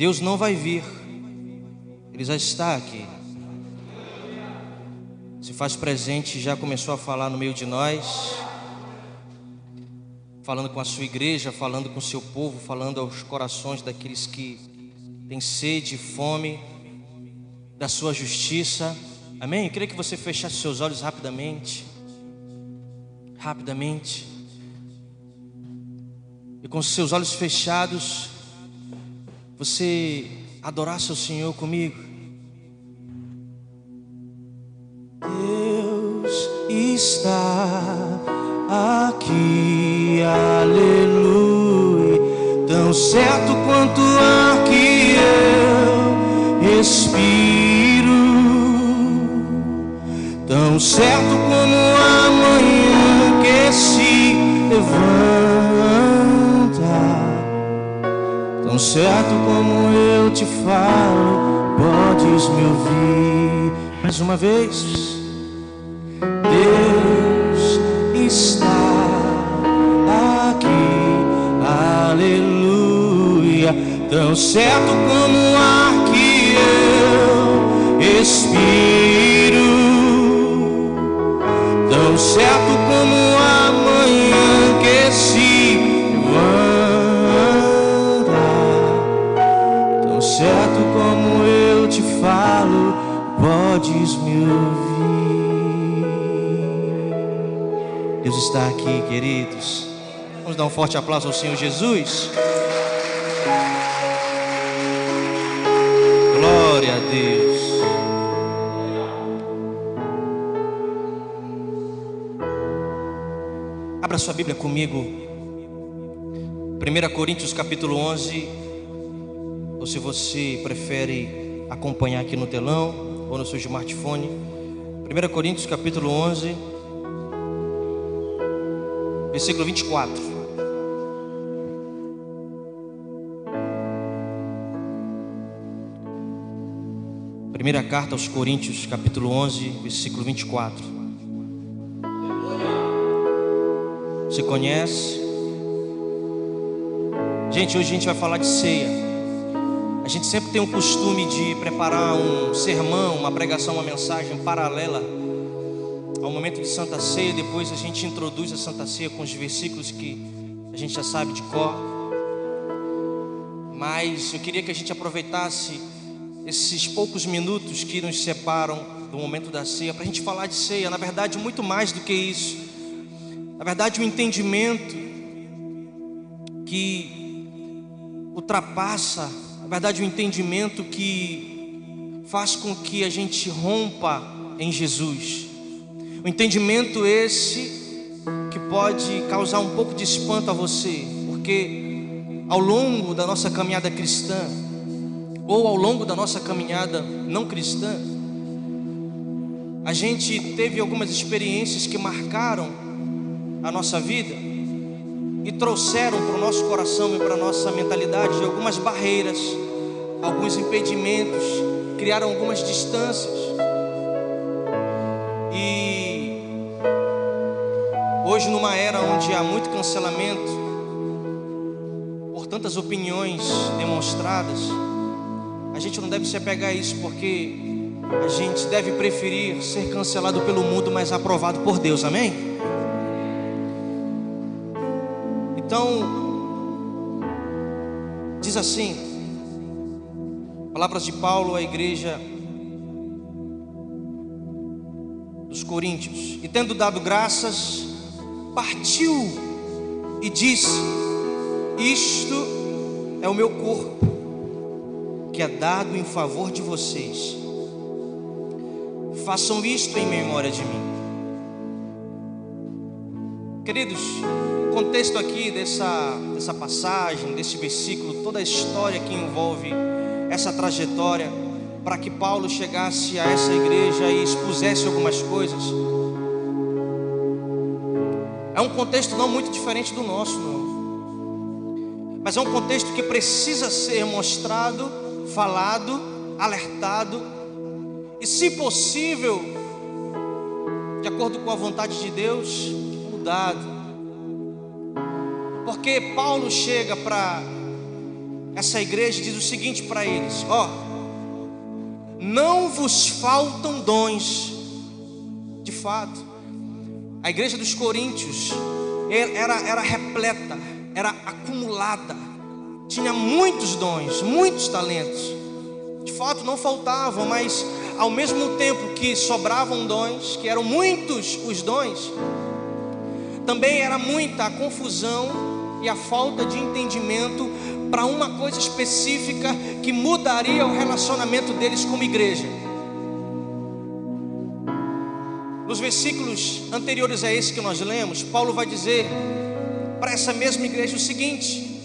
Deus não vai vir, Ele já está aqui. Se faz presente, já começou a falar no meio de nós, falando com a sua igreja, falando com o seu povo, falando aos corações daqueles que têm sede e fome da sua justiça. Amém? Eu queria que você fechasse seus olhos rapidamente. Rapidamente. E com seus olhos fechados, você adorasse o Senhor comigo. Deus está aqui, aleluia. Tão certo quanto ar que eu respiro, tão certo como a manhã que se levanta, certo como eu te falo, podes me ouvir mais uma vez. Deus está aqui, aleluia. Tão certo como o ar que eu respiro, ouvir. Deus está aqui, queridos. Vamos dar um forte aplauso ao Senhor Jesus. Glória a Deus. Abra sua Bíblia comigo. 1 Coríntios capítulo 11. Ou se você prefere acompanhar aqui no telão ou no seu smartphone. 1 Coríntios capítulo 11 versículo 24. Primeira carta aos Coríntios, capítulo 11, versículo 24. Você conhece? Gente, hoje a gente vai falar de ceia. Gente sempre tem o costume de preparar um sermão, uma pregação, uma mensagem paralela ao momento de Santa Ceia. Depois a gente introduz a Santa Ceia com os versículos que a gente já sabe de cor. Mas eu queria que a gente aproveitasse esses poucos minutos que nos separam do momento da ceia para a gente falar de ceia. Na verdade, muito mais do que isso. Na verdade, um entendimento que ultrapassa, verdade, um entendimento que faz com que a gente rompa em Jesus. O entendimento esse que pode causar um pouco de espanto a você, porque ao longo da nossa caminhada cristã, ou ao longo da nossa caminhada não cristã, a gente teve algumas experiências que marcaram a nossa vida e trouxeram para o nosso coração e para a nossa mentalidade algumas barreiras, alguns impedimentos, criaram algumas distâncias. Hoje, numa era onde há muito cancelamento, por tantas opiniões demonstradas, a gente não deve se apegar a isso, porque a gente deve preferir ser cancelado pelo mundo, mas aprovado por Deus, amém? Então, diz assim, palavras de Paulo à igreja dos Coríntios, e tendo dado graças, partiu e disse: Isto é o meu corpo, que é dado em favor de vocês. Façam isto em memória de mim. Queridos, contexto aqui dessa, dessa passagem, desse versículo, toda a história que envolve essa trajetória, para que Paulo chegasse a essa igreja e expusesse algumas coisas é um contexto não muito diferente do nosso, não. Mas é um contexto que precisa ser mostrado, falado, alertado e, se possível, de acordo com a vontade de Deus, mudado. Porque Paulo chega para essa igreja diz o seguinte para eles: ó, não vos faltam dons, de fato. A igreja dos Coríntios era, era repleta, era acumulada, tinha muitos dons, muitos talentos. De fato, não faltavam, mas ao mesmo tempo que sobravam dons, que eram muitos os dons, também era muita a confusão e a falta de entendimento para uma coisa específica que mudaria o relacionamento deles como igreja. Nos versículos anteriores a esse que nós lemos, Paulo vai dizer para essa mesma igreja o seguinte: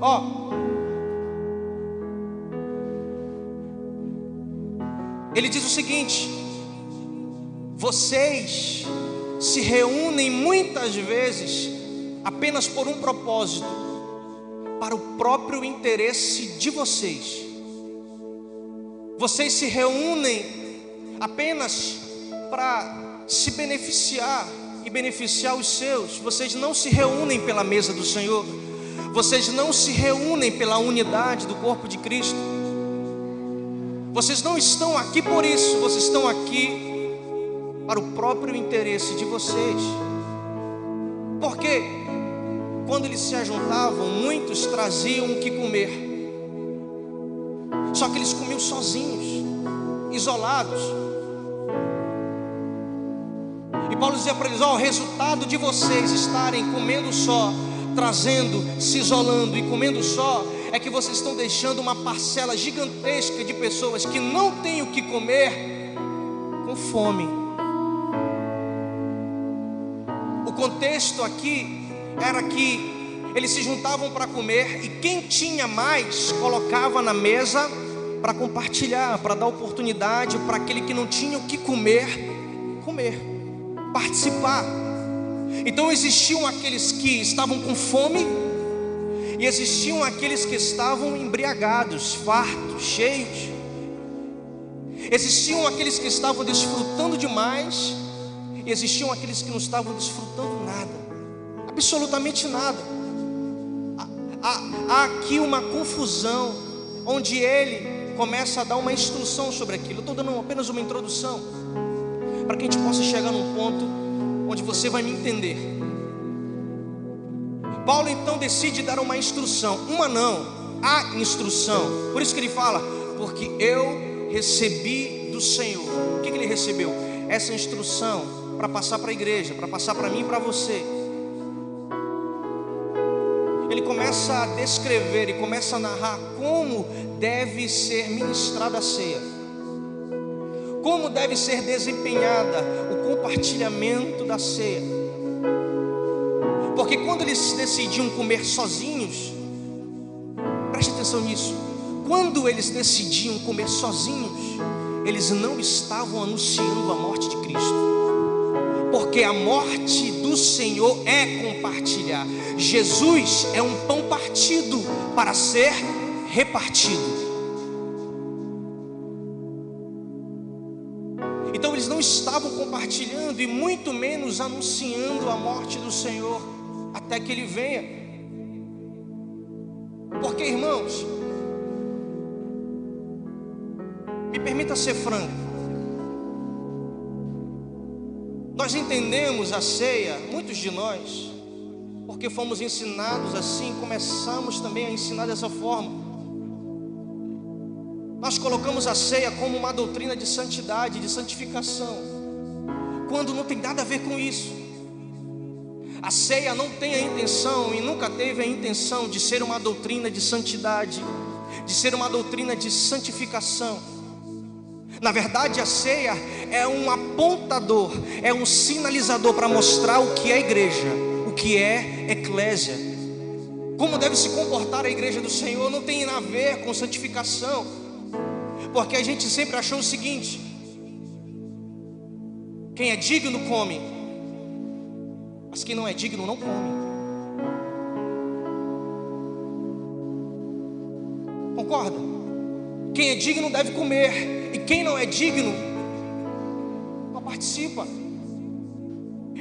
ó, ele diz o seguinte: vocês se reúnem muitas vezes apenas por um propósito, para o próprio interesse de vocês. Vocês se reúnem apenas para se beneficiar e beneficiar os seus. Vocês não se reúnem pela mesa do Senhor. Vocês não se reúnem pela unidade do corpo de Cristo. Vocês não estão aqui por isso, vocês estão aqui para o próprio interesse de vocês. Porque quando eles se ajuntavam, muitos traziam o que comer. Só que eles comiam sozinhos, isolados. E Paulo dizia para eles: Ó, oh, o resultado de vocês estarem comendo só, trazendo, se isolando e comendo só, é que vocês estão deixando uma parcela gigantesca de pessoas que não têm o que comer com fome. O contexto aqui era que eles se juntavam para comer e quem tinha mais colocava na mesa para compartilhar, para dar oportunidade para aquele que não tinha o que comer, comer participar. Então existiam aqueles que estavam com fome e existiam aqueles que estavam embriagados, fartos, cheios. Existiam aqueles que estavam desfrutando demais e existiam aqueles que não estavam desfrutando nada, absolutamente nada. Há, aqui uma confusão onde ele começa a dar uma instrução sobre aquilo. Eu estou dando apenas uma introdução para que a gente possa chegar num ponto onde você vai me entender. Paulo então decide dar uma instrução, uma não, a instrução. Por isso que ele fala, porque eu recebi do Senhor. O que, que ele recebeu? Essa instrução para passar para a igreja, para passar para mim e para você. Ele começa a descrever e começa a narrar como deve ser ministrada a ceia como deve ser desempenhada o compartilhamento da ceia. Porque quando eles decidiam comer sozinhos, preste atenção nisso, quando eles decidiam comer sozinhos, eles não estavam anunciando a morte de Cristo. Porque a morte do Senhor é compartilhar. Jesus é um pão partido para ser repartido. estavam compartilhando e muito menos anunciando a morte do Senhor até que ele venha. Porque, irmãos, me permita ser franco. Nós entendemos a ceia, muitos de nós, porque fomos ensinados assim, começamos também a ensinar dessa forma. Nós colocamos a ceia como uma doutrina de santidade, de santificação, quando não tem nada a ver com isso. A ceia não tem a intenção e nunca teve a intenção de ser uma doutrina de santidade, de ser uma doutrina de santificação. Na verdade, a ceia é um apontador, é um sinalizador para mostrar o que é igreja, o que é eclésia. Como deve se comportar a igreja do Senhor não tem a ver com santificação. Porque a gente sempre achou o seguinte: quem é digno come, mas quem não é digno não come. Concorda? Quem é digno deve comer, e quem não é digno não participa.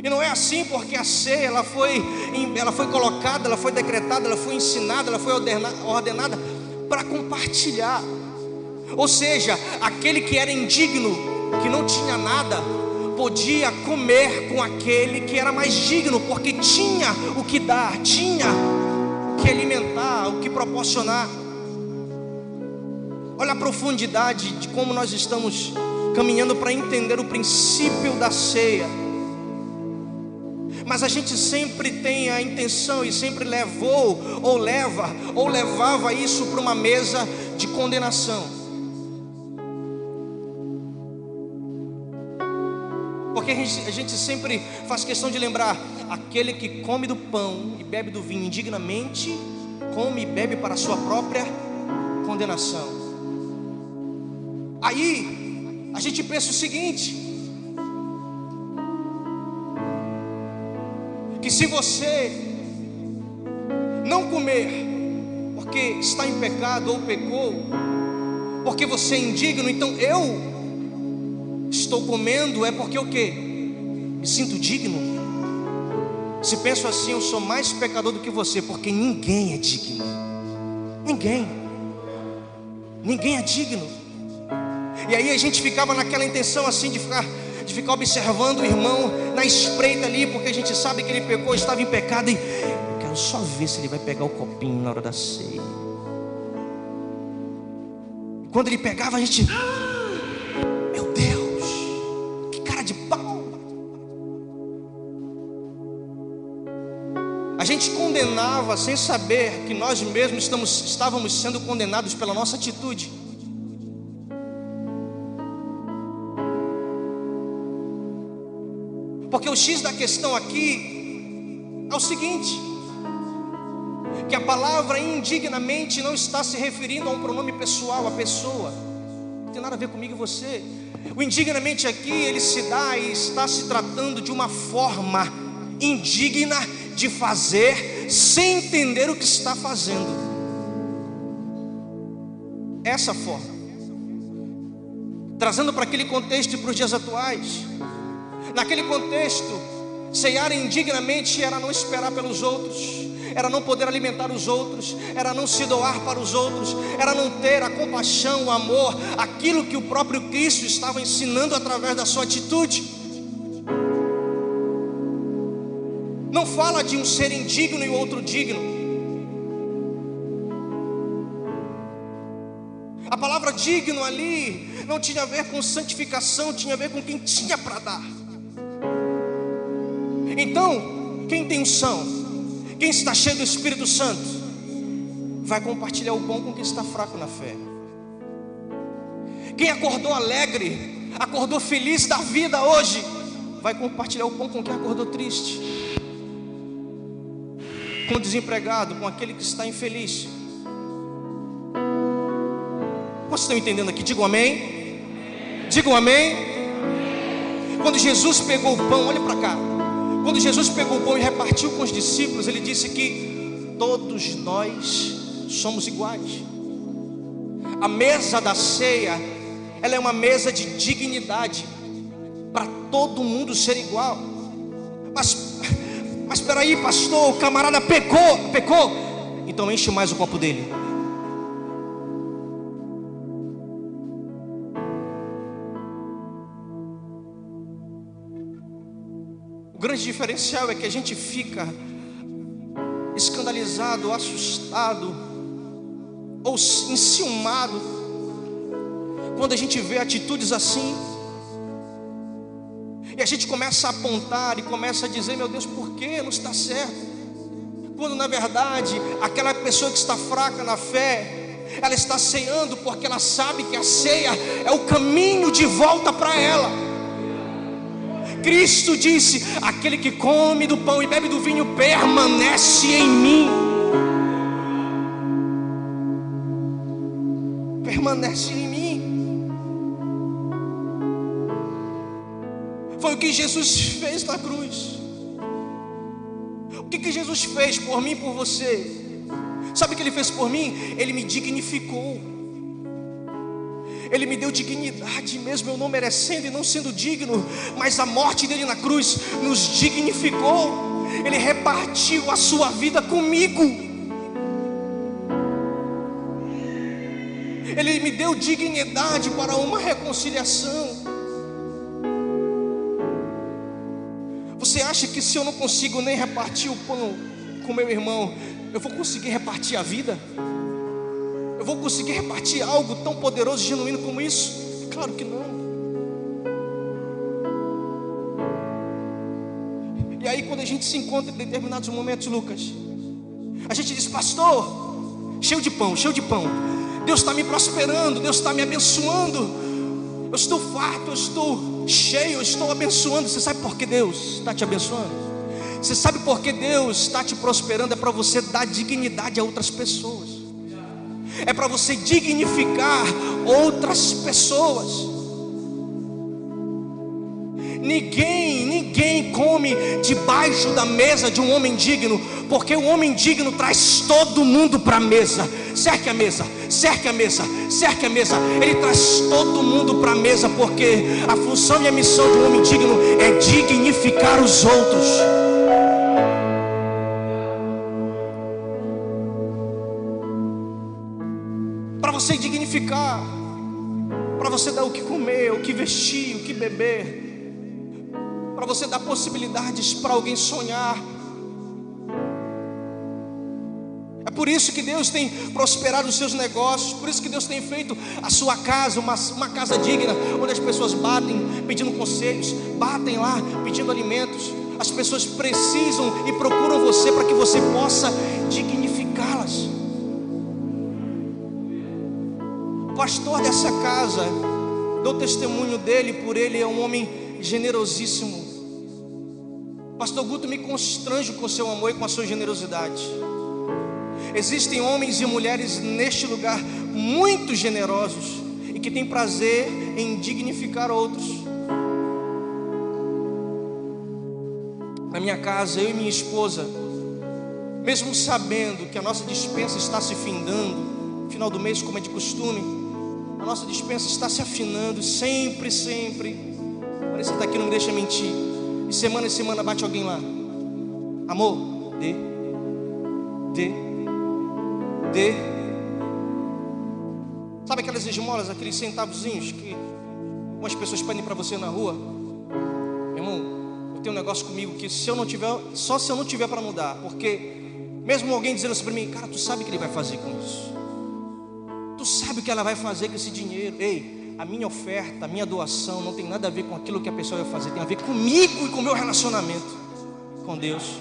E não é assim porque a ceia ela foi, ela foi colocada, ela foi decretada, ela foi ensinada, ela foi ordenada para compartilhar. Ou seja, aquele que era indigno, que não tinha nada, podia comer com aquele que era mais digno, porque tinha o que dar, tinha o que alimentar, o que proporcionar. Olha a profundidade de como nós estamos caminhando para entender o princípio da ceia. Mas a gente sempre tem a intenção e sempre levou, ou leva, ou levava isso para uma mesa de condenação. Porque a gente, a gente sempre faz questão de lembrar: aquele que come do pão e bebe do vinho indignamente, come e bebe para a sua própria condenação. Aí a gente pensa o seguinte: que se você não comer porque está em pecado ou pecou, porque você é indigno, então eu estou comendo é porque o que? Me sinto digno. Se penso assim, eu sou mais pecador do que você, porque ninguém é digno. Ninguém. Ninguém é digno. E aí a gente ficava naquela intenção assim de ficar, de ficar observando o irmão na espreita ali, porque a gente sabe que ele pecou, estava em pecado e eu quero só ver se ele vai pegar o copinho na hora da ceia. Quando ele pegava, a gente, meu Deus, que cara de pau. A gente condenava sem saber que nós mesmos estamos, estávamos sendo condenados pela nossa atitude. Porque o X da questão aqui é o seguinte: que a palavra indignamente não está se referindo a um pronome pessoal, a pessoa, não tem nada a ver comigo e você. O indignamente aqui ele se dá e está se tratando de uma forma indigna de fazer sem entender o que está fazendo. Essa forma. Trazendo para aquele contexto e para os dias atuais. Naquele contexto, ceiar indignamente era não esperar pelos outros, era não poder alimentar os outros, era não se doar para os outros, era não ter a compaixão, o amor, aquilo que o próprio Cristo estava ensinando através da sua atitude. Não fala de um ser indigno e outro digno. A palavra digno ali não tinha a ver com santificação, tinha a ver com quem tinha para dar. Então, quem tem unção, quem está cheio do Espírito Santo, vai compartilhar o pão com quem está fraco na fé. Quem acordou alegre, acordou feliz da vida hoje, vai compartilhar o pão com quem acordou triste. Com o desempregado, com aquele que está infeliz. Vocês estão entendendo aqui? Digam amém. Digam amém. Quando Jesus pegou o pão, olha para cá. Quando Jesus pegou o pão e repartiu com os discípulos, ele disse que todos nós somos iguais. A mesa da ceia, ela é uma mesa de dignidade para todo mundo ser igual. Mas, mas espera aí, pastor, o camarada pecou, pecou. Então enche mais o copo dele. Grande diferencial é que a gente fica escandalizado, assustado ou enciumado quando a gente vê atitudes assim. E a gente começa a apontar e começa a dizer: Meu Deus, por que não está certo? Quando na verdade aquela pessoa que está fraca na fé, ela está ceando porque ela sabe que a ceia é o caminho de volta para ela. Cristo disse: Aquele que come do pão e bebe do vinho permanece em mim. Permanece em mim. Foi o que Jesus fez na cruz. O que, que Jesus fez por mim e por você? Sabe o que ele fez por mim? Ele me dignificou. Ele me deu dignidade, mesmo eu não merecendo e não sendo digno, mas a morte dele na cruz nos dignificou. Ele repartiu a sua vida comigo. Ele me deu dignidade para uma reconciliação. Você acha que se eu não consigo nem repartir o pão com meu irmão, eu vou conseguir repartir a vida? Eu vou conseguir repartir algo tão poderoso e genuíno como isso? Claro que não. E aí, quando a gente se encontra em determinados momentos, Lucas, a gente diz, pastor, cheio de pão, cheio de pão. Deus está me prosperando, Deus está me abençoando. Eu estou farto, eu estou cheio, eu estou abençoando. Você sabe por que Deus está te abençoando? Você sabe por que Deus está te prosperando? É para você dar dignidade a outras pessoas, é para você dignificar outras pessoas. Ninguém, ninguém come debaixo da mesa de um homem digno, porque o homem digno traz todo mundo para a mesa. Cerque a mesa, cerque a mesa, cerque a mesa. Ele traz todo mundo para a mesa, porque a função e a missão do homem digno é dignificar os outros. Para você dar o que comer, o que vestir, o que beber para você dar possibilidades para alguém sonhar. É por isso que Deus tem prosperado os seus negócios, por isso que Deus tem feito a sua casa uma, uma casa digna, onde as pessoas batem pedindo conselhos, batem lá pedindo alimentos. As pessoas precisam e procuram você para que você possa dignificá-las. Pastor dessa casa, dou testemunho dele, por ele é um homem generosíssimo. Pastor Guto me constrange com seu amor e com a sua generosidade. Existem homens e mulheres neste lugar muito generosos e que têm prazer em dignificar outros. Na minha casa, eu e minha esposa, mesmo sabendo que a nossa dispensa está se findando, final do mês, como é de costume, a nossa dispensa está se afinando sempre, sempre. Parece que está aqui, não me deixa mentir. E semana em semana bate alguém lá. Amor, dê, dê, dê. Sabe aquelas esmolas, aqueles centavozinhos que umas pessoas pedem para você na rua? Irmão, eu tenho um negócio comigo que se eu não tiver, só se eu não tiver para mudar, porque mesmo alguém dizendo assim para mim, cara, tu sabe o que ele vai fazer com isso? Sabe o que ela vai fazer com esse dinheiro? Ei, a minha oferta, a minha doação não tem nada a ver com aquilo que a pessoa vai fazer, tem a ver comigo e com o meu relacionamento com Deus.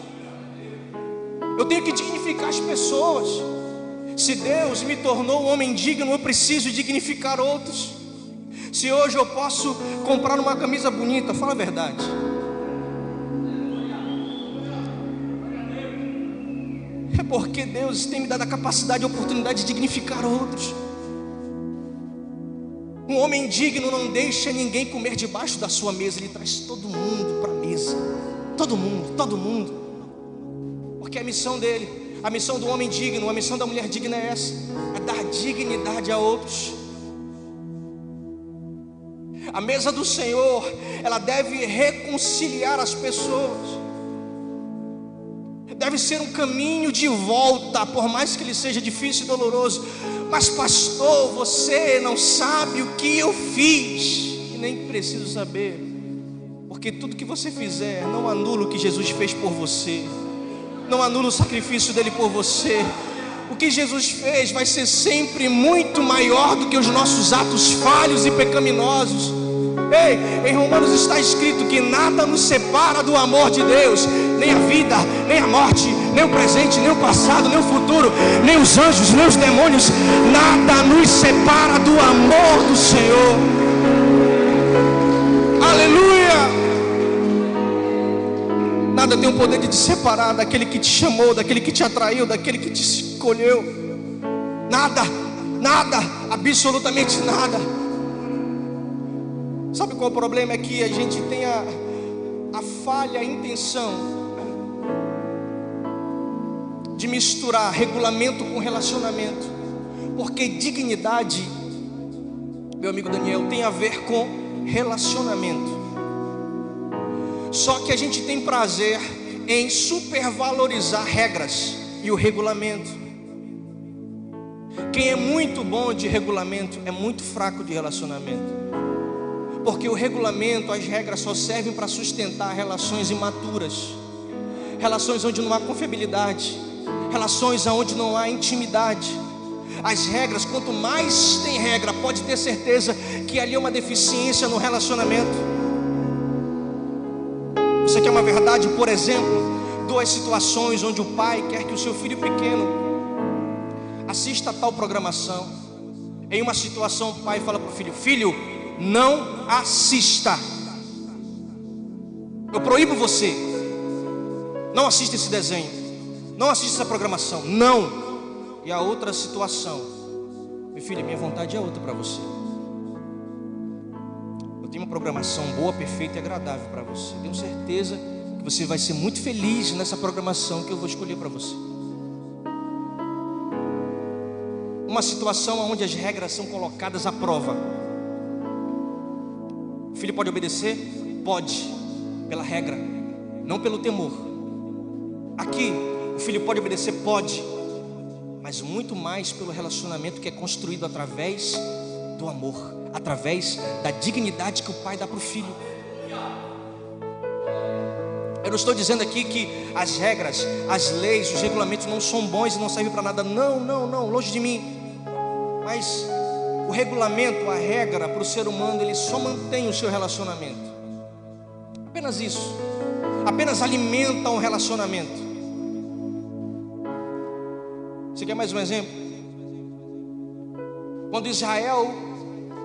Eu tenho que dignificar as pessoas. Se Deus me tornou um homem digno, eu preciso dignificar outros. Se hoje eu posso comprar uma camisa bonita, fala a verdade. É porque Deus tem me dado a capacidade e a oportunidade de dignificar outros. Um homem digno não deixa ninguém comer debaixo da sua mesa, ele traz todo mundo para a mesa. Todo mundo, todo mundo. Porque a missão dele, a missão do homem digno, a missão da mulher digna é essa: é dar dignidade a outros. A mesa do Senhor, ela deve reconciliar as pessoas. Deve ser um caminho de volta, por mais que ele seja difícil e doloroso mas, pastor, você não sabe o que eu fiz. E nem preciso saber, porque tudo que você fizer não anula o que Jesus fez por você, não anula o sacrifício dele por você. O que Jesus fez vai ser sempre muito maior do que os nossos atos falhos e pecaminosos. Ei, em Romanos está escrito que nada nos separa do amor de Deus, nem a vida, nem a morte, nem o presente, nem o passado, nem o futuro, nem os anjos, nem os demônios, nada nos separa do amor do Senhor. Aleluia! Nada tem o poder de te separar daquele que te chamou, daquele que te atraiu, daquele que te escolheu. Nada, nada, absolutamente nada. Sabe qual o problema? É que a gente tem a, a falha a intenção de misturar regulamento com relacionamento, porque dignidade, meu amigo Daniel, tem a ver com relacionamento. Só que a gente tem prazer em supervalorizar regras e o regulamento. Quem é muito bom de regulamento é muito fraco de relacionamento. Porque o regulamento, as regras só servem para sustentar relações imaturas, relações onde não há confiabilidade, relações onde não há intimidade. As regras, quanto mais tem regra, pode ter certeza que ali é uma deficiência no relacionamento. Aqui é uma verdade, por exemplo, duas situações onde o pai quer que o seu filho pequeno assista a tal programação. Em uma situação, o pai fala para o filho: Filho, não assista. Eu proíbo você. Não assista esse desenho. Não assista essa programação. Não. E a outra situação, meu filho, minha vontade é outra para você. Eu tenho uma programação boa, perfeita e agradável para você. Tenho certeza que você vai ser muito feliz nessa programação que eu vou escolher para você. Uma situação onde as regras são colocadas à prova. O filho pode obedecer? Pode, pela regra, não pelo temor. Aqui, o filho pode obedecer? Pode, mas muito mais pelo relacionamento que é construído através do amor, através da dignidade que o pai dá para o filho. Eu não estou dizendo aqui que as regras, as leis, os regulamentos não são bons e não servem para nada. Não, não, não, longe de mim. Mas o regulamento, a regra para o ser humano, ele só mantém o seu relacionamento. Apenas isso. Apenas alimenta um relacionamento. Você quer mais um exemplo? Quando Israel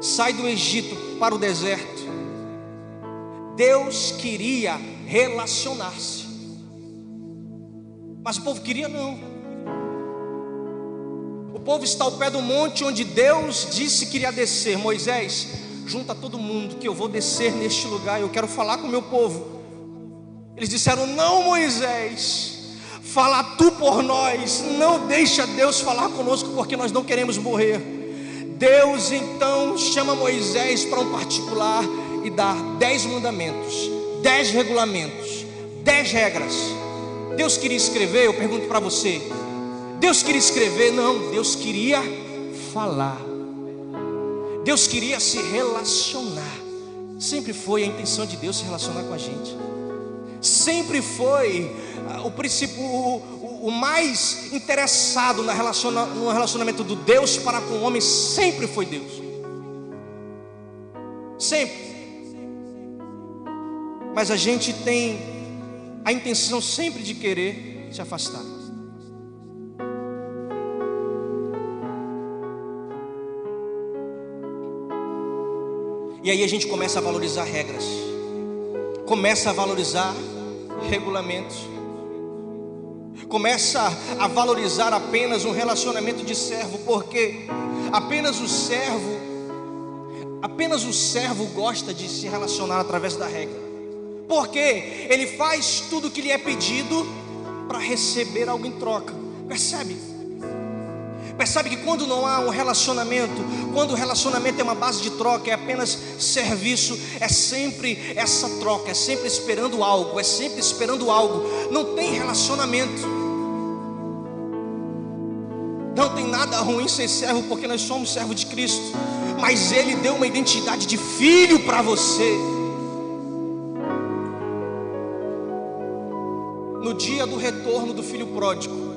sai do Egito para o deserto, Deus queria relacionar-se, mas o povo queria não. O povo está ao pé do monte onde Deus disse que iria descer. Moisés, junta todo mundo que eu vou descer neste lugar. Eu quero falar com o meu povo. Eles disseram: Não, Moisés, Fala tu por nós, não deixa Deus falar conosco, porque nós não queremos morrer. Deus então chama Moisés para um particular e dá dez mandamentos, dez regulamentos, dez regras. Deus queria escrever, eu pergunto para você. Deus queria escrever? Não, Deus queria falar. Deus queria se relacionar. Sempre foi a intenção de Deus se relacionar com a gente. Sempre foi o princípio, o, o, mais interessado na relaciona, no relacionamento do Deus para com o homem sempre foi Deus. Sempre. Mas a gente tem a intenção sempre de querer se afastar. E aí a gente começa a valorizar regras, começa a valorizar regulamentos começa a valorizar apenas um relacionamento de servo, porque apenas o servo, apenas o servo gosta de se relacionar através da regra, porque ele faz tudo o que lhe é pedido para receber algo em troca, percebe? Percebe que quando não há um relacionamento, quando o relacionamento é uma base de troca, é apenas serviço, é sempre essa troca, é sempre esperando algo, é sempre esperando algo, não tem relacionamento. Não tem nada ruim ser servo, porque nós somos servos de Cristo. Mas Ele deu uma identidade de filho para você. No dia do retorno do filho pródigo,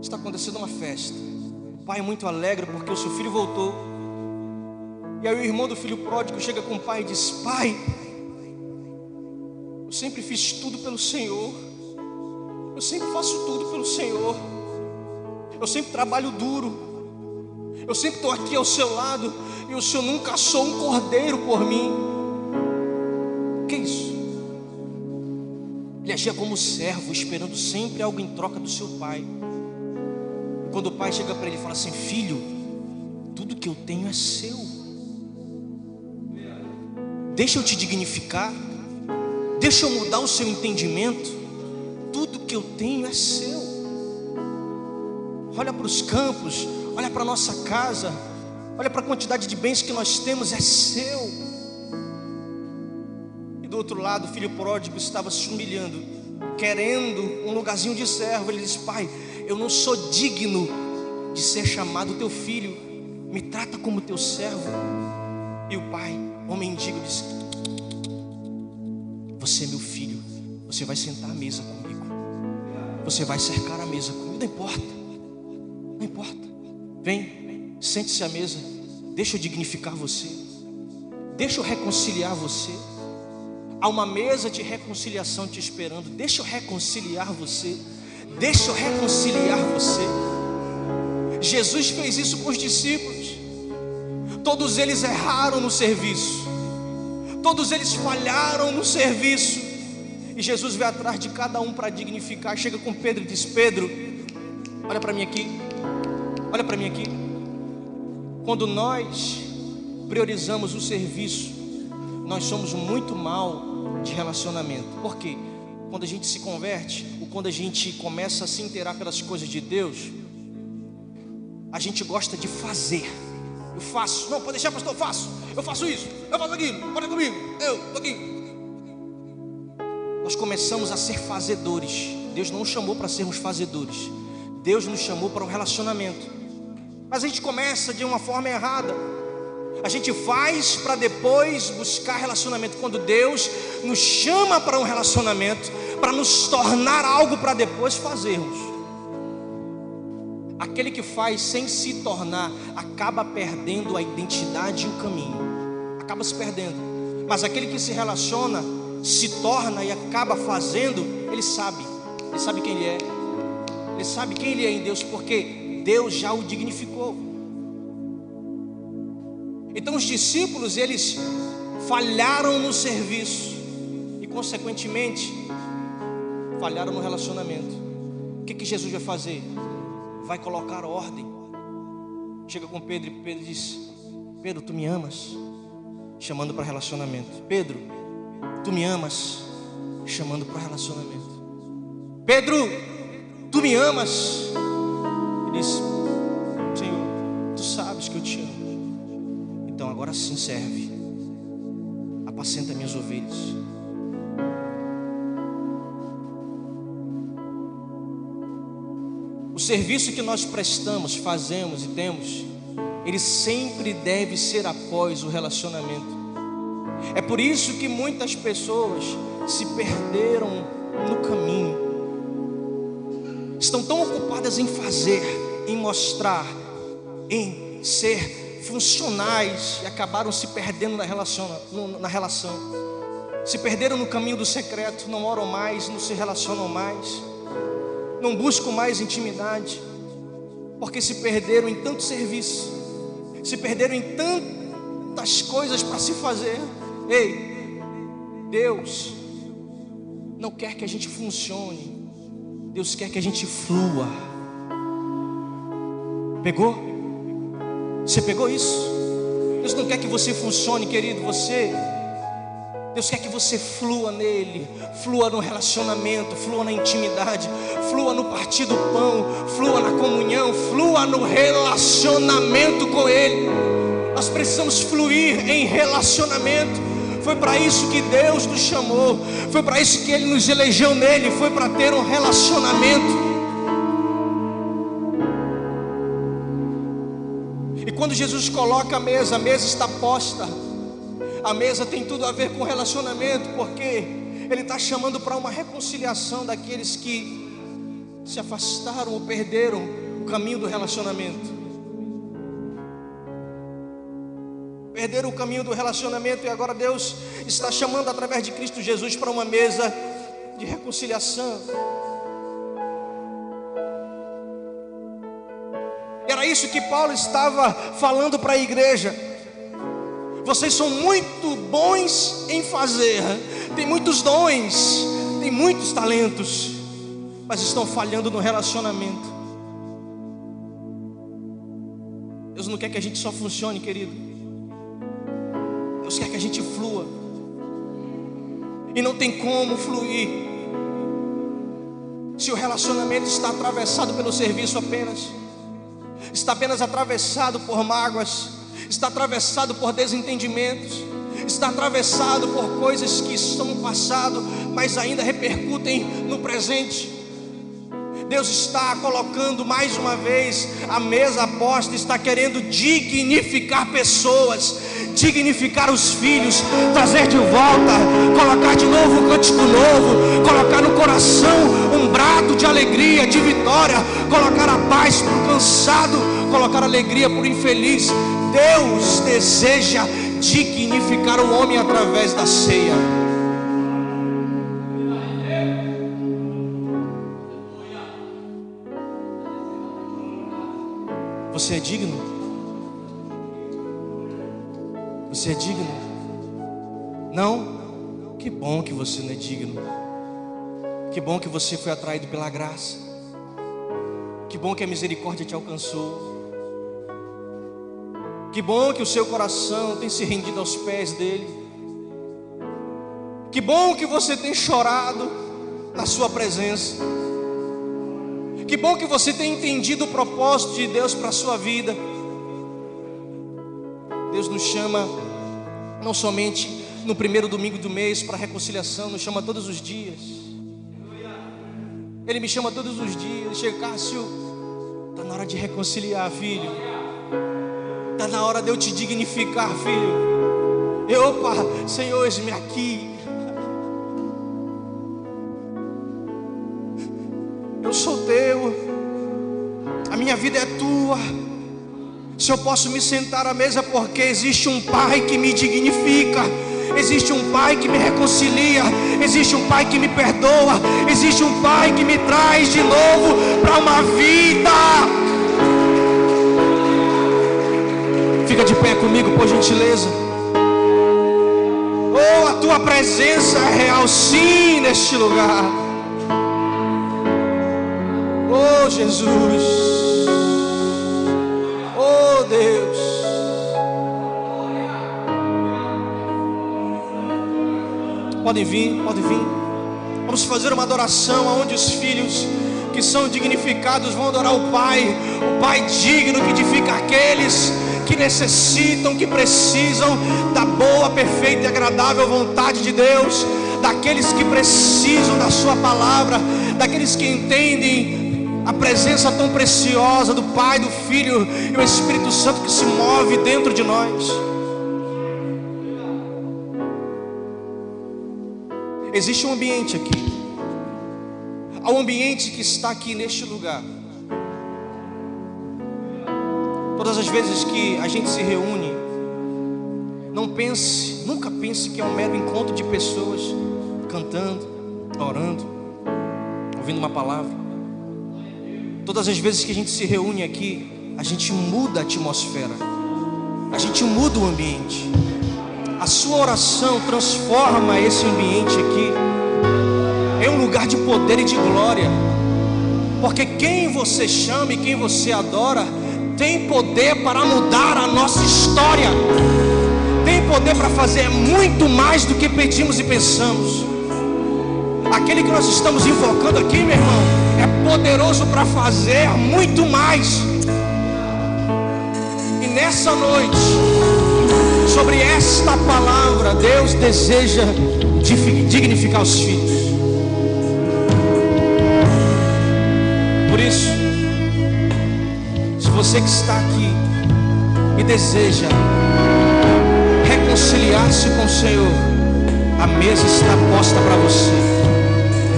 está acontecendo uma festa. O pai é muito alegre porque o seu filho voltou. E aí o irmão do filho pródigo chega com o pai e diz: Pai, eu sempre fiz tudo pelo Senhor. Eu sempre faço tudo pelo Senhor. Eu sempre trabalho duro. Eu sempre estou aqui ao seu lado. E o Senhor nunca achou um cordeiro por mim. Que isso? Ele agia como servo, esperando sempre algo em troca do seu pai. Quando o pai chega para ele e fala assim: Filho, tudo que eu tenho é seu. Deixa eu te dignificar. Deixa eu mudar o seu entendimento. Tudo que eu tenho é seu olha para os campos, olha para a nossa casa, olha para a quantidade de bens que nós temos, é seu. E do outro lado, o filho pródigo estava se humilhando, querendo um lugarzinho de servo. Ele disse: Pai, eu não sou digno de ser chamado teu filho, me trata como teu servo. E o pai, o mendigo, disse: Você é meu filho, você vai sentar à mesa comigo, você vai cercar a mesa comigo, não importa, não importa. Vem, sente-se à mesa, deixa eu dignificar você, deixa eu reconciliar você. Há uma mesa de reconciliação te esperando, deixa eu reconciliar você, deixa eu reconciliar você. Jesus fez isso com os discípulos. Todos eles erraram no serviço. Todos eles falharam no serviço. E Jesus veio atrás de cada um para dignificar. Chega com Pedro e diz: Pedro, olha para mim aqui. Olha para mim aqui. Quando nós priorizamos o serviço, nós somos muito mal de relacionamento. Por quê? Quando a gente se converte, ou quando a gente começa a se inteirar pelas coisas de Deus, a gente gosta de fazer. Eu faço. Não, pode deixar, pastor, eu faço. Eu faço isso. Eu faço aquilo. Pode comigo. Eu, tô aqui. Nós começamos a ser fazedores. Deus não nos chamou para sermos fazedores. Deus nos chamou para um relacionamento. Mas a gente começa de uma forma errada. A gente faz para depois buscar relacionamento. Quando Deus nos chama para um relacionamento, para nos tornar algo para depois fazermos. Aquele que faz sem se tornar, acaba perdendo a identidade e o caminho. Acaba se perdendo. Mas aquele que se relaciona, se torna e acaba fazendo, ele sabe. Ele sabe quem ele é. Ele sabe quem ele é em Deus, porque Deus já o dignificou. Então os discípulos, eles falharam no serviço e consequentemente falharam no relacionamento. O que, que Jesus vai fazer? vai colocar ordem. Chega com Pedro e Pedro diz: Pedro, tu me amas? Chamando para relacionamento. Pedro, tu me amas? Chamando para relacionamento. Pedro, tu me amas? Ele diz: Senhor, tu sabes que eu te amo. Então agora sim serve. Apacenta minhas ovelhas. Serviço que nós prestamos, fazemos e temos, ele sempre deve ser após o relacionamento. É por isso que muitas pessoas se perderam no caminho. Estão tão ocupadas em fazer, em mostrar, em ser funcionais e acabaram se perdendo na relação, na relação. Se perderam no caminho do secreto, não oram mais, não se relacionam mais não buscam mais intimidade, porque se perderam em tanto serviço, se perderam em tantas coisas para se fazer. Ei, Deus não quer que a gente funcione, Deus quer que a gente flua. Pegou? Você pegou isso? Deus não quer que você funcione, querido, você Deus quer que você flua nele, flua no relacionamento, flua na intimidade, flua no partir do pão, flua na comunhão, flua no relacionamento com Ele. Nós precisamos fluir em relacionamento. Foi para isso que Deus nos chamou, foi para isso que Ele nos elegeu nele, foi para ter um relacionamento. E quando Jesus coloca a mesa, a mesa está posta. A mesa tem tudo a ver com relacionamento, porque Ele está chamando para uma reconciliação daqueles que se afastaram ou perderam o caminho do relacionamento. Perderam o caminho do relacionamento e agora Deus está chamando através de Cristo Jesus para uma mesa de reconciliação. Era isso que Paulo estava falando para a igreja. Vocês são muito bons em fazer, tem muitos dons, tem muitos talentos, mas estão falhando no relacionamento. Deus não quer que a gente só funcione, querido. Deus quer que a gente flua. E não tem como fluir se o relacionamento está atravessado pelo serviço apenas, está apenas atravessado por mágoas, está atravessado por desentendimentos, está atravessado por coisas que estão no passado, mas ainda repercutem no presente. Deus está colocando mais uma vez a mesa aposta, está querendo dignificar pessoas, dignificar os filhos, trazer de volta, colocar de novo um cântico novo, colocar no coração um brado de alegria, de vitória, colocar a paz para o cansado, colocar alegria para o infeliz. Deus deseja dignificar o homem através da ceia. Você é digno? Você é digno? Não? Que bom que você não é digno. Que bom que você foi atraído pela graça. Que bom que a misericórdia te alcançou. Que bom que o seu coração tem se rendido aos pés dele. Que bom que você tem chorado na sua presença. Que bom que você tem entendido o propósito de Deus para a sua vida. Deus nos chama não somente no primeiro domingo do mês para reconciliação, nos chama todos os dias. Ele me chama todos os dias. Chega, Cássio, está na hora de reconciliar, filho. Está na hora de eu te dignificar, filho. E, opa, Senhor, eis-me aqui. Eu sou teu, a minha vida é tua. Se eu posso me sentar à mesa, porque existe um Pai que me dignifica. Existe um Pai que me reconcilia, existe um Pai que me perdoa, existe um Pai que me traz de novo para uma vida. Gentileza. Oh, a tua presença é real, sim, neste lugar. Oh Jesus, oh Deus. Podem vir, podem vir. Vamos fazer uma adoração onde os filhos que são dignificados vão adorar o Pai, o Pai digno que edifica aqueles que necessitam, que precisam da boa, perfeita e agradável vontade de Deus, daqueles que precisam da Sua palavra, daqueles que entendem a presença tão preciosa do Pai, do Filho e o Espírito Santo que se move dentro de nós. Existe um ambiente aqui, há um ambiente que está aqui neste lugar. Todas as vezes que a gente se reúne, não pense, nunca pense que é um mero encontro de pessoas cantando, orando, ouvindo uma palavra. Todas as vezes que a gente se reúne aqui, a gente muda a atmosfera, a gente muda o ambiente. A sua oração transforma esse ambiente aqui em um lugar de poder e de glória, porque quem você chama e quem você adora tem poder para mudar a nossa história, tem poder para fazer muito mais do que pedimos e pensamos. Aquele que nós estamos invocando aqui, meu irmão, é poderoso para fazer muito mais. E nessa noite, sobre esta palavra, Deus deseja dignificar os filhos. Você que está aqui e deseja reconciliar-se com o Senhor, a mesa está posta para você.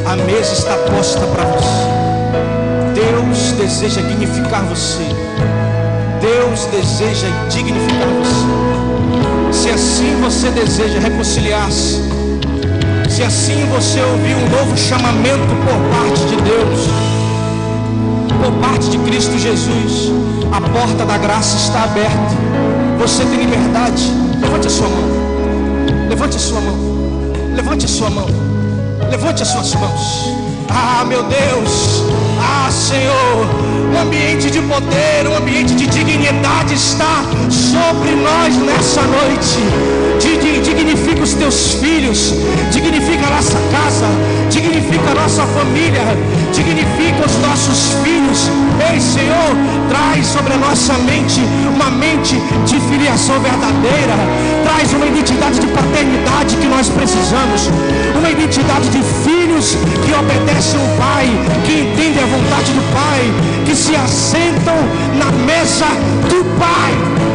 A mesa está posta para você. Deus deseja dignificar você. Deus deseja dignificar você. Se assim você deseja reconciliar-se, se assim você ouvir um novo chamamento por parte de Deus, por parte de Cristo Jesus, a porta da graça está aberta. Você tem liberdade. Levante a sua mão. Levante a sua mão. Levante a sua mão. Levante as suas mãos. Ah, meu Deus. Ah, Senhor. Um ambiente de poder, um ambiente de dignidade está sobre nós nessa noite. Dignifica os teus filhos, dignifica a nossa casa, dignifica a nossa família, dignifica os nossos filhos. Ei, Senhor, traz sobre a nossa mente uma mente de filiação verdadeira, traz uma identidade de paternidade que nós precisamos, uma identidade de filhos que obedecem o Pai, que entendem a vontade do Pai, que se assentam na mesa do Pai.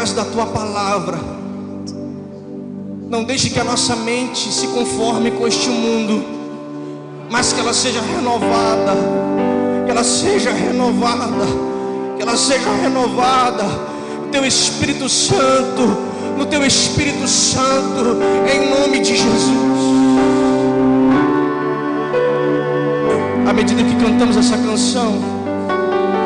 Através da tua palavra, não deixe que a nossa mente se conforme com este mundo, mas que ela seja renovada, que ela seja renovada, que ela seja renovada. Teu Espírito Santo, no teu Espírito Santo, em nome de Jesus. À medida que cantamos essa canção,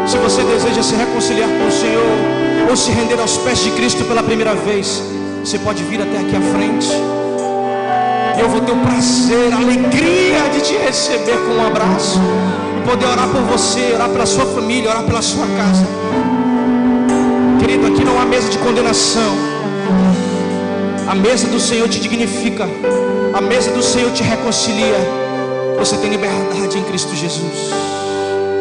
se você deseja se reconciliar com o Senhor ou se render aos pés de Cristo pela primeira vez, você pode vir até aqui à frente. Eu vou ter o prazer, a alegria de te receber com um abraço e poder orar por você, orar pela sua família, orar pela sua casa. Querido, aqui não há mesa de condenação. A mesa do Senhor te dignifica. A mesa do Senhor te reconcilia. Você tem liberdade em Cristo Jesus.